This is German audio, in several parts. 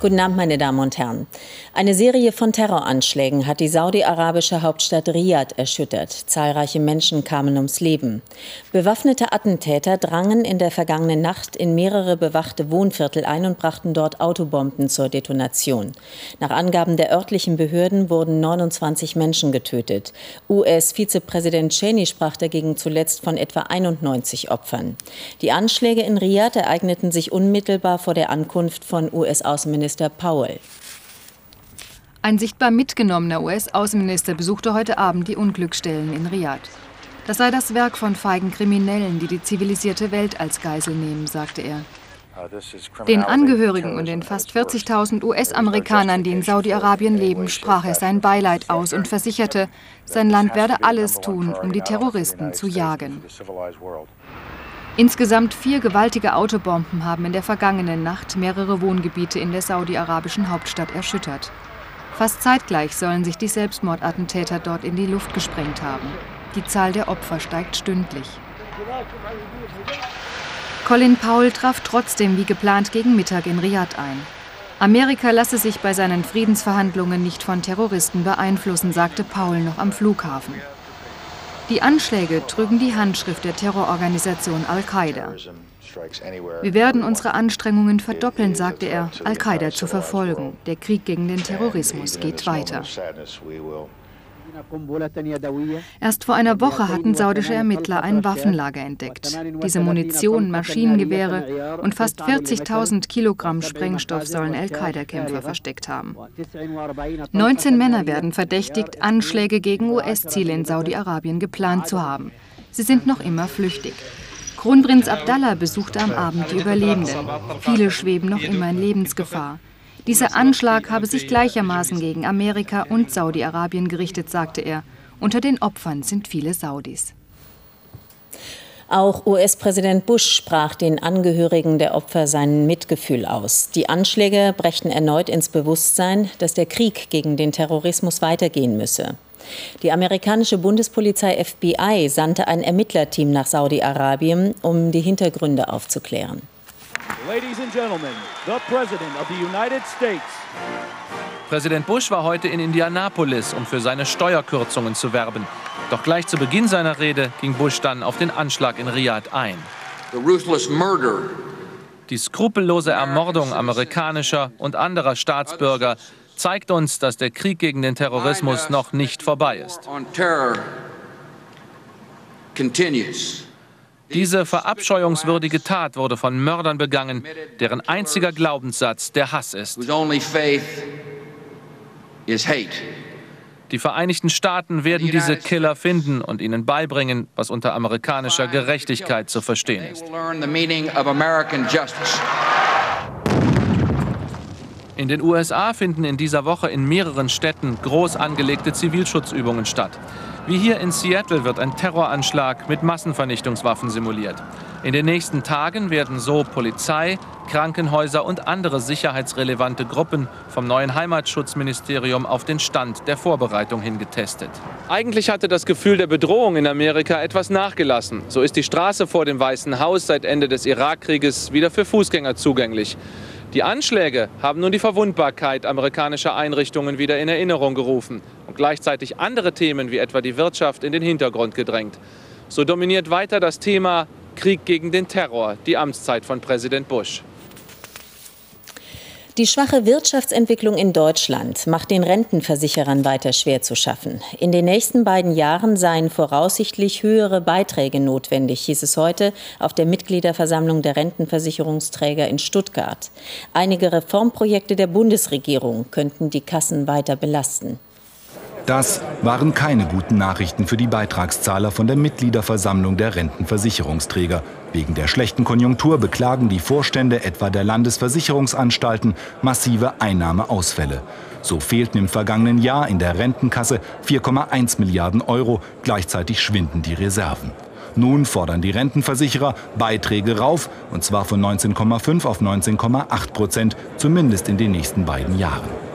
Guten Abend, meine Damen und Herren. Eine Serie von Terroranschlägen hat die saudi-arabische Hauptstadt Riyadh erschüttert. Zahlreiche Menschen kamen ums Leben. Bewaffnete Attentäter drangen in der vergangenen Nacht in mehrere bewachte Wohnviertel ein und brachten dort Autobomben zur Detonation. Nach Angaben der örtlichen Behörden wurden 29 Menschen getötet. US-Vizepräsident Cheney sprach dagegen zuletzt von etwa 91 Opfern. Die Anschläge in Riyadh ereigneten sich unmittelbar vor der Ankunft von US-Außenminister Powell. Ein sichtbar mitgenommener US-Außenminister besuchte heute Abend die Unglücksstellen in Riyadh. Das sei das Werk von feigen Kriminellen, die die zivilisierte Welt als Geisel nehmen, sagte er. Den Angehörigen und den fast 40.000 US-Amerikanern, die in Saudi-Arabien leben, sprach er sein Beileid aus und versicherte, sein Land werde alles tun, um die Terroristen zu jagen. Insgesamt vier gewaltige Autobomben haben in der vergangenen Nacht mehrere Wohngebiete in der saudi-arabischen Hauptstadt erschüttert. Fast zeitgleich sollen sich die Selbstmordattentäter dort in die Luft gesprengt haben. Die Zahl der Opfer steigt stündlich. Colin Powell traf trotzdem wie geplant gegen Mittag in Riyadh ein. Amerika lasse sich bei seinen Friedensverhandlungen nicht von Terroristen beeinflussen, sagte Powell noch am Flughafen. Die Anschläge trügen die Handschrift der Terrororganisation Al-Qaida. Wir werden unsere Anstrengungen verdoppeln, sagte er, Al-Qaida zu verfolgen. Der Krieg gegen den Terrorismus geht weiter. Erst vor einer Woche hatten saudische Ermittler ein Waffenlager entdeckt. Diese Munition, Maschinengewehre und fast 40.000 Kilogramm Sprengstoff sollen Al-Qaida-Kämpfer versteckt haben. 19 Männer werden verdächtigt, Anschläge gegen US-Ziele in Saudi-Arabien geplant zu haben. Sie sind noch immer flüchtig. Kronprinz Abdallah besuchte am Abend die Überlebenden. Viele schweben noch immer in Lebensgefahr. Dieser Anschlag habe sich gleichermaßen gegen Amerika und Saudi-Arabien gerichtet, sagte er. Unter den Opfern sind viele Saudis. Auch US-Präsident Bush sprach den Angehörigen der Opfer sein Mitgefühl aus. Die Anschläge brächten erneut ins Bewusstsein, dass der Krieg gegen den Terrorismus weitergehen müsse. Die amerikanische Bundespolizei FBI sandte ein Ermittlerteam nach Saudi-Arabien, um die Hintergründe aufzuklären. Präsident Bush war heute in Indianapolis, um für seine Steuerkürzungen zu werben. Doch gleich zu Beginn seiner Rede ging Bush dann auf den Anschlag in Riyadh ein. Die skrupellose Ermordung amerikanischer und anderer Staatsbürger zeigt uns, dass der Krieg gegen den Terrorismus noch nicht vorbei ist. Diese verabscheuungswürdige Tat wurde von Mördern begangen, deren einziger Glaubenssatz der Hass ist. Die Vereinigten Staaten werden diese Killer finden und ihnen beibringen, was unter amerikanischer Gerechtigkeit zu verstehen ist. In den USA finden in dieser Woche in mehreren Städten groß angelegte Zivilschutzübungen statt. Wie hier in Seattle wird ein Terroranschlag mit Massenvernichtungswaffen simuliert. In den nächsten Tagen werden so Polizei, Krankenhäuser und andere sicherheitsrelevante Gruppen vom neuen Heimatschutzministerium auf den Stand der Vorbereitung hingetestet. Eigentlich hatte das Gefühl der Bedrohung in Amerika etwas nachgelassen. So ist die Straße vor dem Weißen Haus seit Ende des Irakkrieges wieder für Fußgänger zugänglich. Die Anschläge haben nun die Verwundbarkeit amerikanischer Einrichtungen wieder in Erinnerung gerufen und gleichzeitig andere Themen wie etwa die Wirtschaft in den Hintergrund gedrängt. So dominiert weiter das Thema Krieg gegen den Terror, die Amtszeit von Präsident Bush. Die schwache Wirtschaftsentwicklung in Deutschland macht den Rentenversicherern weiter schwer zu schaffen. In den nächsten beiden Jahren seien voraussichtlich höhere Beiträge notwendig, hieß es heute auf der Mitgliederversammlung der Rentenversicherungsträger in Stuttgart. Einige Reformprojekte der Bundesregierung könnten die Kassen weiter belasten. Das waren keine guten Nachrichten für die Beitragszahler von der Mitgliederversammlung der Rentenversicherungsträger. Wegen der schlechten Konjunktur beklagen die Vorstände etwa der Landesversicherungsanstalten massive Einnahmeausfälle. So fehlten im vergangenen Jahr in der Rentenkasse 4,1 Milliarden Euro. Gleichzeitig schwinden die Reserven. Nun fordern die Rentenversicherer Beiträge rauf, und zwar von 19,5 auf 19,8 Prozent, zumindest in den nächsten beiden Jahren.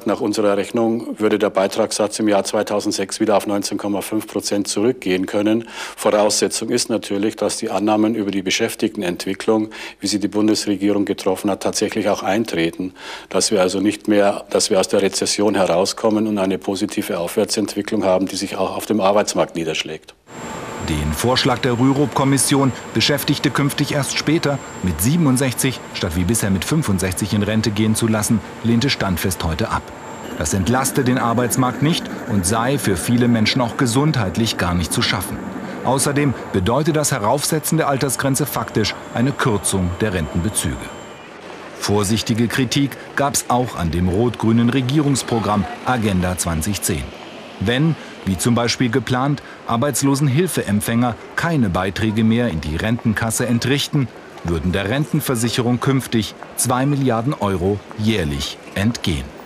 Gesagt, nach unserer Rechnung würde der Beitragssatz im Jahr 2006 wieder auf 19,5 Prozent zurückgehen können. Voraussetzung ist natürlich, dass die Annahmen über die Beschäftigtenentwicklung, wie sie die Bundesregierung getroffen hat, tatsächlich auch eintreten. Dass wir also nicht mehr, dass wir aus der Rezession herauskommen und eine positive Aufwärtsentwicklung haben, die sich auch auf dem Arbeitsmarkt niederschlägt. Den Vorschlag der Rürup-Kommission, Beschäftigte künftig erst später mit 67 statt wie bisher mit 65 in Rente gehen zu lassen, lehnte Standfest heute ab. Das entlaste den Arbeitsmarkt nicht und sei für viele Menschen auch gesundheitlich gar nicht zu schaffen. Außerdem bedeutet das Heraufsetzen der Altersgrenze faktisch eine Kürzung der Rentenbezüge. Vorsichtige Kritik gab es auch an dem rot-grünen Regierungsprogramm Agenda 2010. Wenn, wie zum Beispiel geplant, Arbeitslosenhilfeempfänger keine Beiträge mehr in die Rentenkasse entrichten, würden der Rentenversicherung künftig 2 Milliarden Euro jährlich entgehen.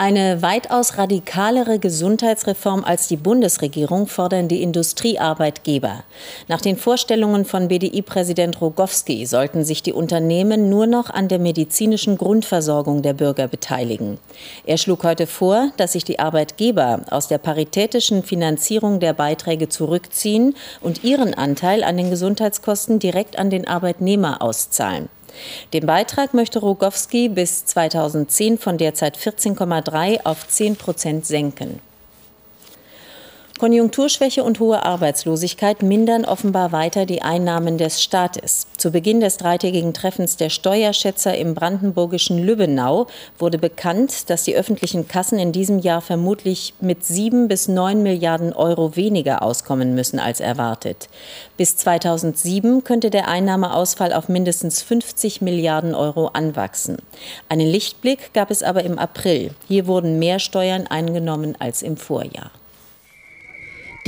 Eine weitaus radikalere Gesundheitsreform als die Bundesregierung fordern die Industriearbeitgeber. Nach den Vorstellungen von BDI-Präsident Rogowski sollten sich die Unternehmen nur noch an der medizinischen Grundversorgung der Bürger beteiligen. Er schlug heute vor, dass sich die Arbeitgeber aus der paritätischen Finanzierung der Beiträge zurückziehen und ihren Anteil an den Gesundheitskosten direkt an den Arbeitnehmer auszahlen. Den Beitrag möchte Rogowski bis 2010 von derzeit 14,3 auf 10 Prozent senken. Konjunkturschwäche und hohe Arbeitslosigkeit mindern offenbar weiter die Einnahmen des Staates. Zu Beginn des dreitägigen Treffens der Steuerschätzer im brandenburgischen Lübbenau wurde bekannt, dass die öffentlichen Kassen in diesem Jahr vermutlich mit sieben bis neun Milliarden Euro weniger auskommen müssen als erwartet. Bis 2007 könnte der Einnahmeausfall auf mindestens 50 Milliarden Euro anwachsen. Einen Lichtblick gab es aber im April. Hier wurden mehr Steuern eingenommen als im Vorjahr.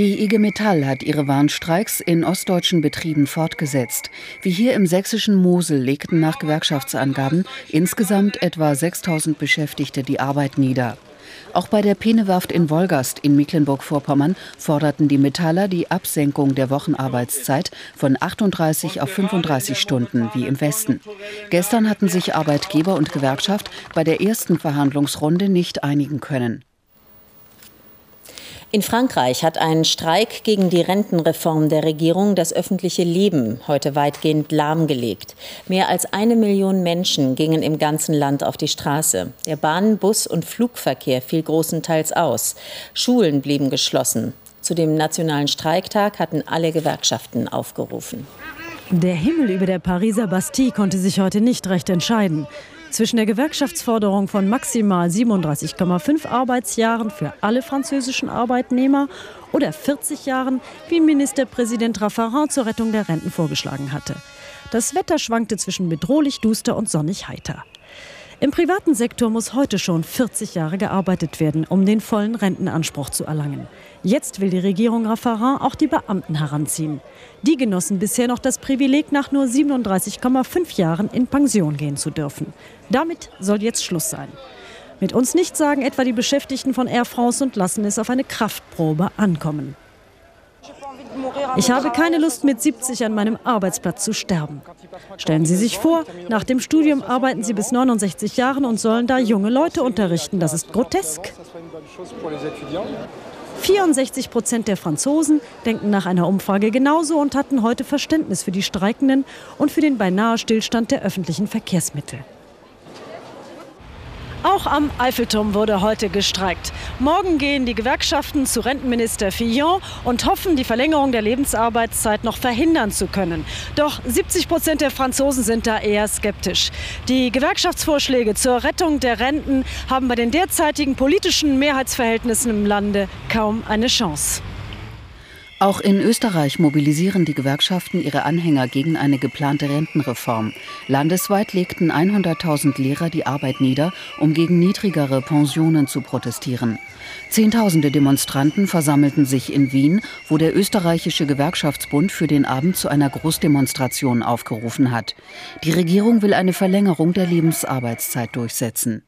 Die IG Metall hat ihre Warnstreiks in ostdeutschen Betrieben fortgesetzt. Wie hier im sächsischen Mosel legten nach Gewerkschaftsangaben insgesamt etwa 6000 Beschäftigte die Arbeit nieder. Auch bei der Penewerft in Wolgast in Mecklenburg-Vorpommern forderten die Metaller die Absenkung der Wochenarbeitszeit von 38 auf 35 Stunden wie im Westen. Gestern hatten sich Arbeitgeber und Gewerkschaft bei der ersten Verhandlungsrunde nicht einigen können. In Frankreich hat ein Streik gegen die Rentenreform der Regierung das öffentliche Leben heute weitgehend lahmgelegt. Mehr als eine Million Menschen gingen im ganzen Land auf die Straße. Der Bahn-, Bus- und Flugverkehr fiel großenteils aus. Schulen blieben geschlossen. Zu dem nationalen Streiktag hatten alle Gewerkschaften aufgerufen. Der Himmel über der Pariser Bastille konnte sich heute nicht recht entscheiden. Zwischen der Gewerkschaftsforderung von maximal 37,5 Arbeitsjahren für alle französischen Arbeitnehmer oder 40 Jahren, wie Ministerpräsident Raffarin zur Rettung der Renten vorgeschlagen hatte. Das Wetter schwankte zwischen bedrohlich duster und sonnig heiter. Im privaten Sektor muss heute schon 40 Jahre gearbeitet werden, um den vollen Rentenanspruch zu erlangen. Jetzt will die Regierung Raffarin auch die Beamten heranziehen. Die genossen bisher noch das Privileg, nach nur 37,5 Jahren in Pension gehen zu dürfen. Damit soll jetzt Schluss sein. Mit uns nicht sagen etwa die Beschäftigten von Air France und lassen es auf eine Kraftprobe ankommen. Ich habe keine Lust, mit 70 an meinem Arbeitsplatz zu sterben. Stellen Sie sich vor, nach dem Studium arbeiten Sie bis 69 Jahren und sollen da junge Leute unterrichten. Das ist grotesk. 64 Prozent der Franzosen denken nach einer Umfrage genauso und hatten heute Verständnis für die Streikenden und für den beinahe Stillstand der öffentlichen Verkehrsmittel. Auch am Eiffelturm wurde heute gestreikt. Morgen gehen die Gewerkschaften zu Rentenminister Fillon und hoffen, die Verlängerung der Lebensarbeitszeit noch verhindern zu können. Doch 70 Prozent der Franzosen sind da eher skeptisch. Die Gewerkschaftsvorschläge zur Rettung der Renten haben bei den derzeitigen politischen Mehrheitsverhältnissen im Lande kaum eine Chance. Auch in Österreich mobilisieren die Gewerkschaften ihre Anhänger gegen eine geplante Rentenreform. Landesweit legten 100.000 Lehrer die Arbeit nieder, um gegen niedrigere Pensionen zu protestieren. Zehntausende Demonstranten versammelten sich in Wien, wo der österreichische Gewerkschaftsbund für den Abend zu einer Großdemonstration aufgerufen hat. Die Regierung will eine Verlängerung der Lebensarbeitszeit durchsetzen.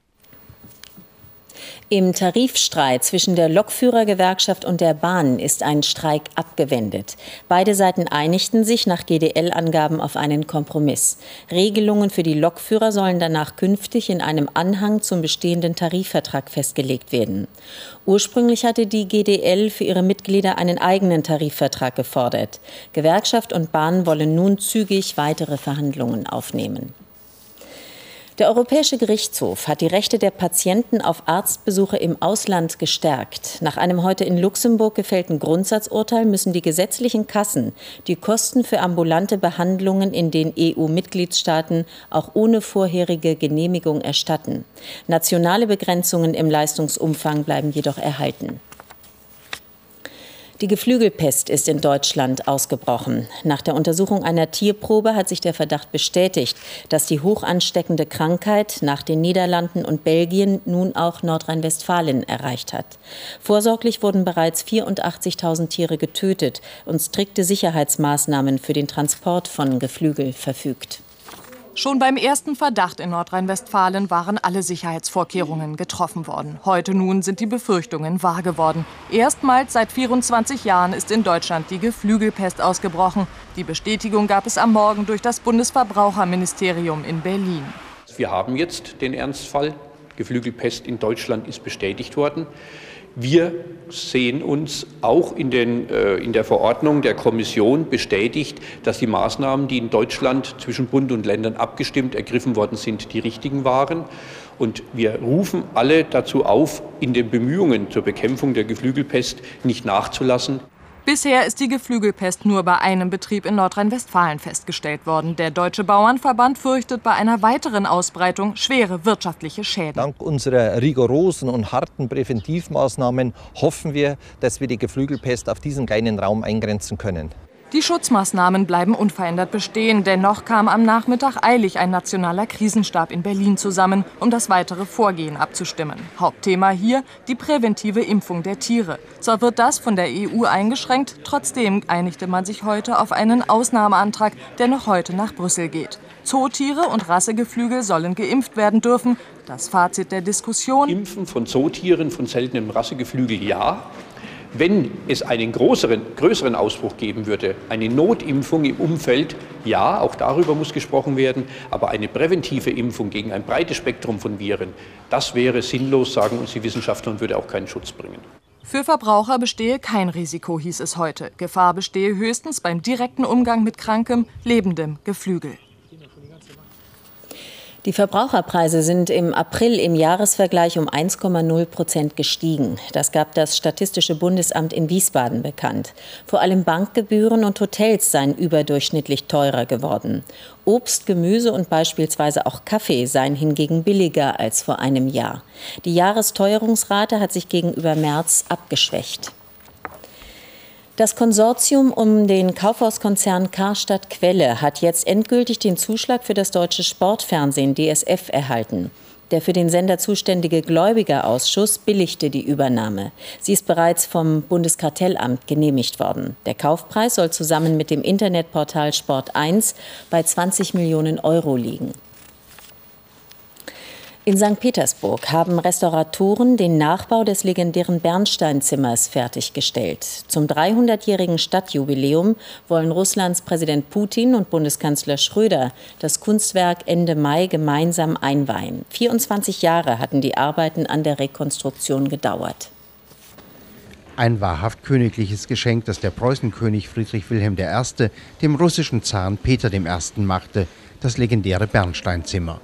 Im Tarifstreit zwischen der Lokführergewerkschaft und der Bahn ist ein Streik abgewendet. Beide Seiten einigten sich nach GDL-Angaben auf einen Kompromiss. Regelungen für die Lokführer sollen danach künftig in einem Anhang zum bestehenden Tarifvertrag festgelegt werden. Ursprünglich hatte die GDL für ihre Mitglieder einen eigenen Tarifvertrag gefordert. Gewerkschaft und Bahn wollen nun zügig weitere Verhandlungen aufnehmen. Der Europäische Gerichtshof hat die Rechte der Patienten auf Arztbesuche im Ausland gestärkt. Nach einem heute in Luxemburg gefällten Grundsatzurteil müssen die gesetzlichen Kassen die Kosten für ambulante Behandlungen in den EU-Mitgliedstaaten auch ohne vorherige Genehmigung erstatten. Nationale Begrenzungen im Leistungsumfang bleiben jedoch erhalten. Die Geflügelpest ist in Deutschland ausgebrochen. Nach der Untersuchung einer Tierprobe hat sich der Verdacht bestätigt, dass die hoch ansteckende Krankheit nach den Niederlanden und Belgien nun auch Nordrhein-Westfalen erreicht hat. Vorsorglich wurden bereits 84.000 Tiere getötet und strikte Sicherheitsmaßnahmen für den Transport von Geflügel verfügt. Schon beim ersten Verdacht in Nordrhein-Westfalen waren alle Sicherheitsvorkehrungen getroffen worden. Heute nun sind die Befürchtungen wahr geworden. Erstmals seit 24 Jahren ist in Deutschland die Geflügelpest ausgebrochen. Die Bestätigung gab es am Morgen durch das Bundesverbraucherministerium in Berlin. Wir haben jetzt den Ernstfall. Geflügelpest in Deutschland ist bestätigt worden. Wir sehen uns auch in, den, äh, in, der Verordnung der Kommission bestätigt, dass die Maßnahmen, die in Deutschland zwischen Bund und Ländern abgestimmt ergriffen worden sind, die richtigen waren. Und wir rufen alle dazu auf, in den Bemühungen zur Bekämpfung der Geflügelpest nicht nachzulassen. Bisher ist die Geflügelpest nur bei einem Betrieb in Nordrhein-Westfalen festgestellt worden. Der Deutsche Bauernverband fürchtet bei einer weiteren Ausbreitung schwere wirtschaftliche Schäden. Dank unserer rigorosen und harten Präventivmaßnahmen hoffen wir, dass wir die Geflügelpest auf diesen kleinen Raum eingrenzen können. Die Schutzmaßnahmen bleiben unverändert bestehen. Dennoch kam am Nachmittag eilig ein nationaler Krisenstab in Berlin zusammen, um das weitere Vorgehen abzustimmen. Hauptthema hier die präventive Impfung der Tiere. Zwar wird das von der EU eingeschränkt, trotzdem einigte man sich heute auf einen Ausnahmeantrag, der noch heute nach Brüssel geht. Zootiere und Rassegeflügel sollen geimpft werden dürfen. Das Fazit der Diskussion. Impfen von Zootieren, von seltenem Rassegeflügel ja. Wenn es einen größeren, größeren Ausbruch geben würde, eine Notimpfung im Umfeld, ja, auch darüber muss gesprochen werden, aber eine präventive Impfung gegen ein breites Spektrum von Viren, das wäre sinnlos, sagen uns die Wissenschaftler, und würde auch keinen Schutz bringen. Für Verbraucher bestehe kein Risiko, hieß es heute. Gefahr bestehe höchstens beim direkten Umgang mit krankem, lebendem Geflügel. Die Verbraucherpreise sind im April im Jahresvergleich um 1,0 Prozent gestiegen. Das gab das Statistische Bundesamt in Wiesbaden bekannt. Vor allem Bankgebühren und Hotels seien überdurchschnittlich teurer geworden. Obst, Gemüse und beispielsweise auch Kaffee seien hingegen billiger als vor einem Jahr. Die Jahresteuerungsrate hat sich gegenüber März abgeschwächt. Das Konsortium um den Kaufhauskonzern Karstadt Quelle hat jetzt endgültig den Zuschlag für das deutsche Sportfernsehen DSF erhalten. Der für den Sender zuständige Gläubigerausschuss billigte die Übernahme. Sie ist bereits vom Bundeskartellamt genehmigt worden. Der Kaufpreis soll zusammen mit dem Internetportal Sport 1 bei 20 Millionen Euro liegen. In St. Petersburg haben Restauratoren den Nachbau des legendären Bernsteinzimmers fertiggestellt. Zum 300-jährigen Stadtjubiläum wollen Russlands Präsident Putin und Bundeskanzler Schröder das Kunstwerk Ende Mai gemeinsam einweihen. 24 Jahre hatten die Arbeiten an der Rekonstruktion gedauert. Ein wahrhaft königliches Geschenk, das der Preußenkönig Friedrich Wilhelm I. dem russischen Zaren Peter I. machte, das legendäre Bernsteinzimmer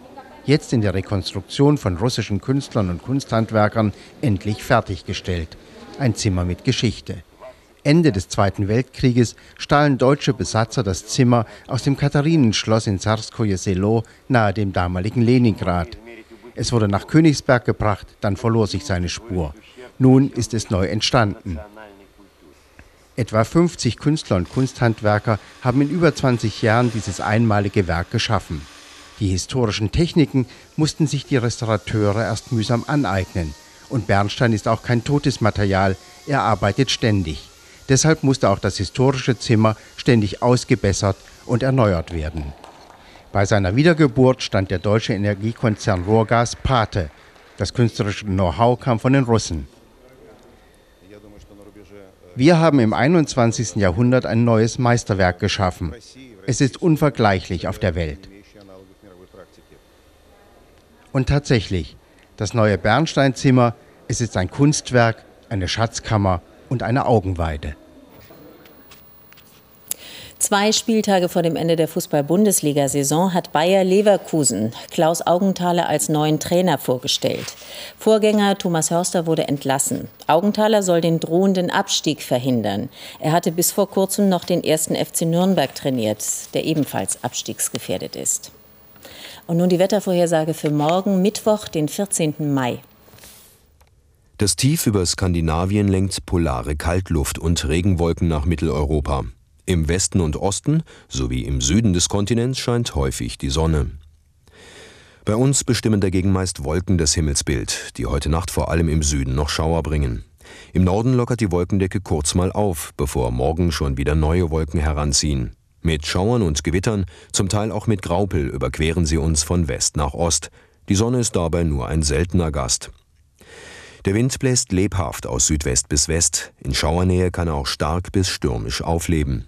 jetzt in der Rekonstruktion von russischen Künstlern und Kunsthandwerkern endlich fertiggestellt. Ein Zimmer mit Geschichte. Ende des Zweiten Weltkrieges stahlen deutsche Besatzer das Zimmer aus dem Katharinenschloss in Sarskoje Selo nahe dem damaligen Leningrad. Es wurde nach Königsberg gebracht, dann verlor sich seine Spur. Nun ist es neu entstanden. Etwa 50 Künstler und Kunsthandwerker haben in über 20 Jahren dieses einmalige Werk geschaffen. Die historischen Techniken mussten sich die Restaurateure erst mühsam aneignen. Und Bernstein ist auch kein totes Material, er arbeitet ständig. Deshalb musste auch das historische Zimmer ständig ausgebessert und erneuert werden. Bei seiner Wiedergeburt stand der deutsche Energiekonzern Rohrgas Pate. Das künstlerische Know-how kam von den Russen. Wir haben im 21. Jahrhundert ein neues Meisterwerk geschaffen. Es ist unvergleichlich auf der Welt. Und tatsächlich, das neue Bernsteinzimmer, ist ein Kunstwerk, eine Schatzkammer und eine Augenweide. Zwei Spieltage vor dem Ende der Fußball-Bundesliga-Saison hat Bayer Leverkusen Klaus Augenthaler als neuen Trainer vorgestellt. Vorgänger Thomas Hörster wurde entlassen. Augenthaler soll den drohenden Abstieg verhindern. Er hatte bis vor kurzem noch den ersten FC Nürnberg trainiert, der ebenfalls abstiegsgefährdet ist. Und nun die Wettervorhersage für morgen, Mittwoch, den 14. Mai. Das Tief über Skandinavien lenkt polare Kaltluft und Regenwolken nach Mitteleuropa. Im Westen und Osten sowie im Süden des Kontinents scheint häufig die Sonne. Bei uns bestimmen dagegen meist Wolken das Himmelsbild, die heute Nacht vor allem im Süden noch Schauer bringen. Im Norden lockert die Wolkendecke kurz mal auf, bevor morgen schon wieder neue Wolken heranziehen. Mit Schauern und Gewittern, zum Teil auch mit Graupel, überqueren sie uns von West nach Ost. Die Sonne ist dabei nur ein seltener Gast. Der Wind bläst lebhaft aus Südwest bis West. In Schauernähe kann er auch stark bis stürmisch aufleben.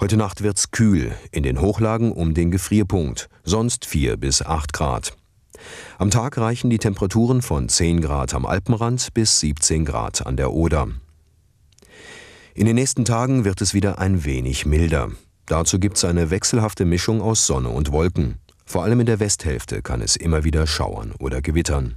Heute Nacht wird's kühl, in den Hochlagen um den Gefrierpunkt, sonst 4 bis 8 Grad. Am Tag reichen die Temperaturen von 10 Grad am Alpenrand bis 17 Grad an der Oder. In den nächsten Tagen wird es wieder ein wenig milder. Dazu gibt's eine wechselhafte Mischung aus Sonne und Wolken. Vor allem in der Westhälfte kann es immer wieder schauern oder gewittern.